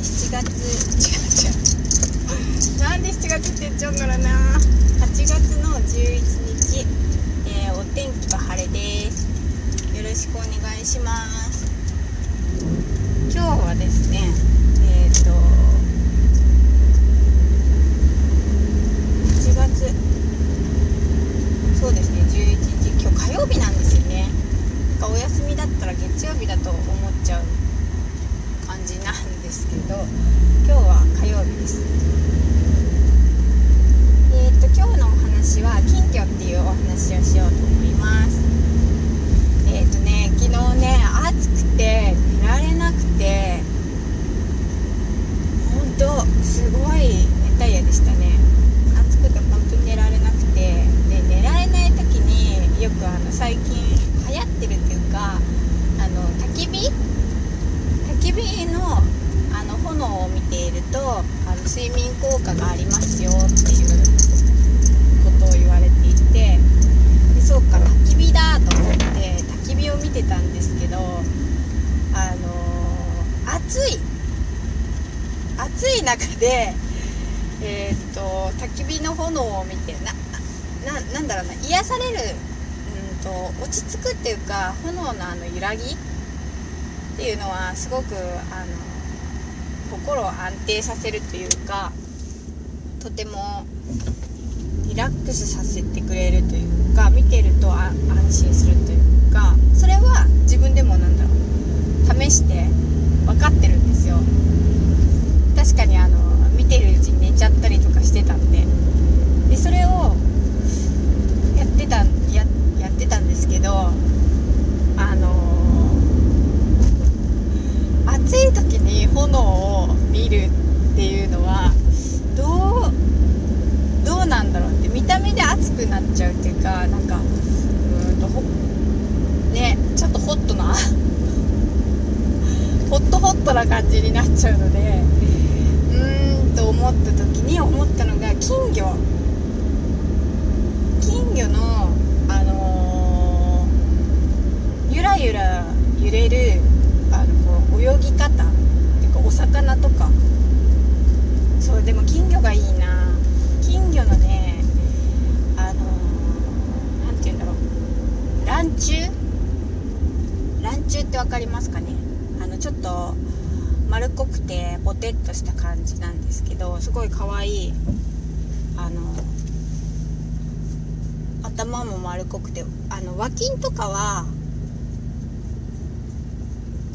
7月。違う違う。なんで7月って言っちゃうんだろうな。8月の11日、えー、お天気は晴れですよろしくお願いします今日はですねえっ、ー、と8月そうですね11日今日火曜日なんですよねなんかお休みだったら月曜日だと思っちゃう感じなんですけど今日は火曜日です。えー、っと今日のお話は金魚っていうお話をしようと思いますえー、っとね昨日ね暑くて寝られなくてほんとすごい熱帯夜でしたね暑くて本当に寝られなくてで寝られない時によくあの最近流行ってるっていうかあの焚き火焚き火のあの炎を見ているとあの睡眠効果がありますよっていうことを言われていてでそうか焚き火だと思って焚き火を見てたんですけどあの暑い暑い中でえー、っと焚き火の炎を見てなななんだろうな癒されるうんと落ち着くっていうか炎のあの揺らぎっていうのはすごくあの心を安定させるというかとてもリラックスさせてくれるというか見てると安心するというかそれは自分でもなんだろう試して分かってるんですよ。確かにあの見てるうちに寝ちゃったりとかしてたんで。でそれをやってたややってたんですけどあの暑い時に炎を見るっていうのはどうどうなんだろうって見た目で熱くなっちゃうっていうかなんかうんとほねちょっとホットなホットホットな感じになっちゃうのでうーんと思った時に思ったのが金魚。金魚のあのー、ゆらゆら揺れるあのこう泳ぎ方。お魚とか。そうでも金魚がいいな。金魚のねあの何、て言うんだろう。ランチュランチュって分かりますかね？あのちょっと丸っこくてボテッとした感じなんですけどすごい可愛いあの頭も丸っこくてあの和金とかは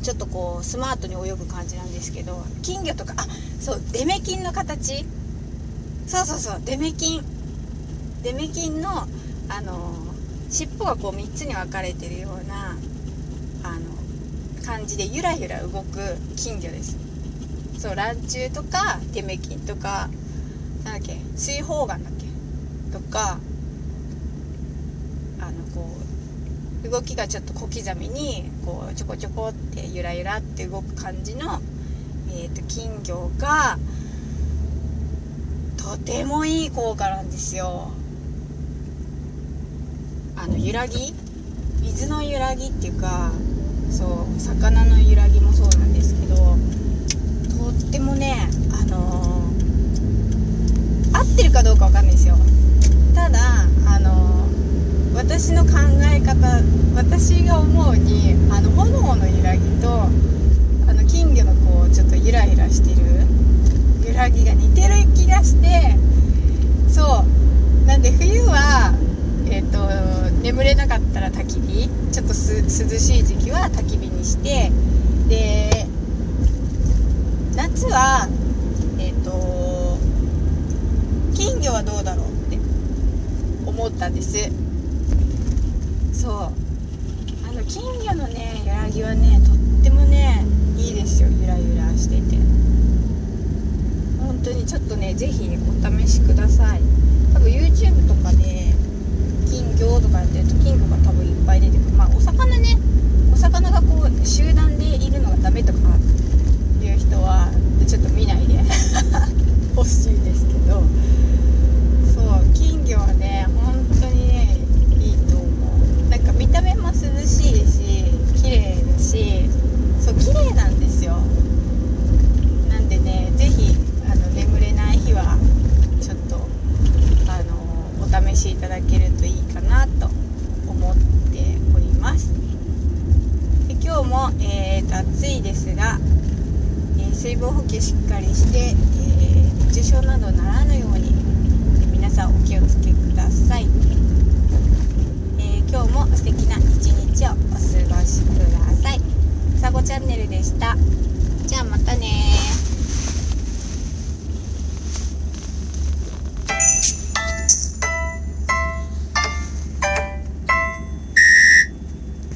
ちょっとこうスマートに泳ぐ感じなんですけど金魚とかあそうデメキンの形。そうそうそうデメキン。デメキンのあの尻尾がこう3つに分かれてるようなあの感じでゆらゆら動く金魚です。そうランチュウとかデメキンとかなんだっけ水泡眼だっけ？とかあのこう動きがちょっと小刻みにこうちょこちょこってゆらゆらって動く感じの、えーと、金魚がとてもいい効果なんですよ。あの揺らぎ？水の揺らぎっていうかそう魚の揺らぎもそうなんですけどとってもねあのー、合ってるかどうかわかんないですよ。ただあのー私の考え方私が思うにあの炎の揺らぎとあの金魚のこうちょっとゆらゆらしてる揺らぎが似てる気がしてそう。なんで冬はえっ、ー、と眠れなかったら焚き火ちょっと涼しい時期は焚き火にしてで夏はえっ、ー、と金魚はどうだろうって思ったんです。そう。あの金魚のね揺らぎはねとってもねいいですよ。ゆらゆらしてて。本当にちょっとね是非お試しください。多分 YouTube とかですが、えー、水分補給しっかりして、えー、熱中症などならぬように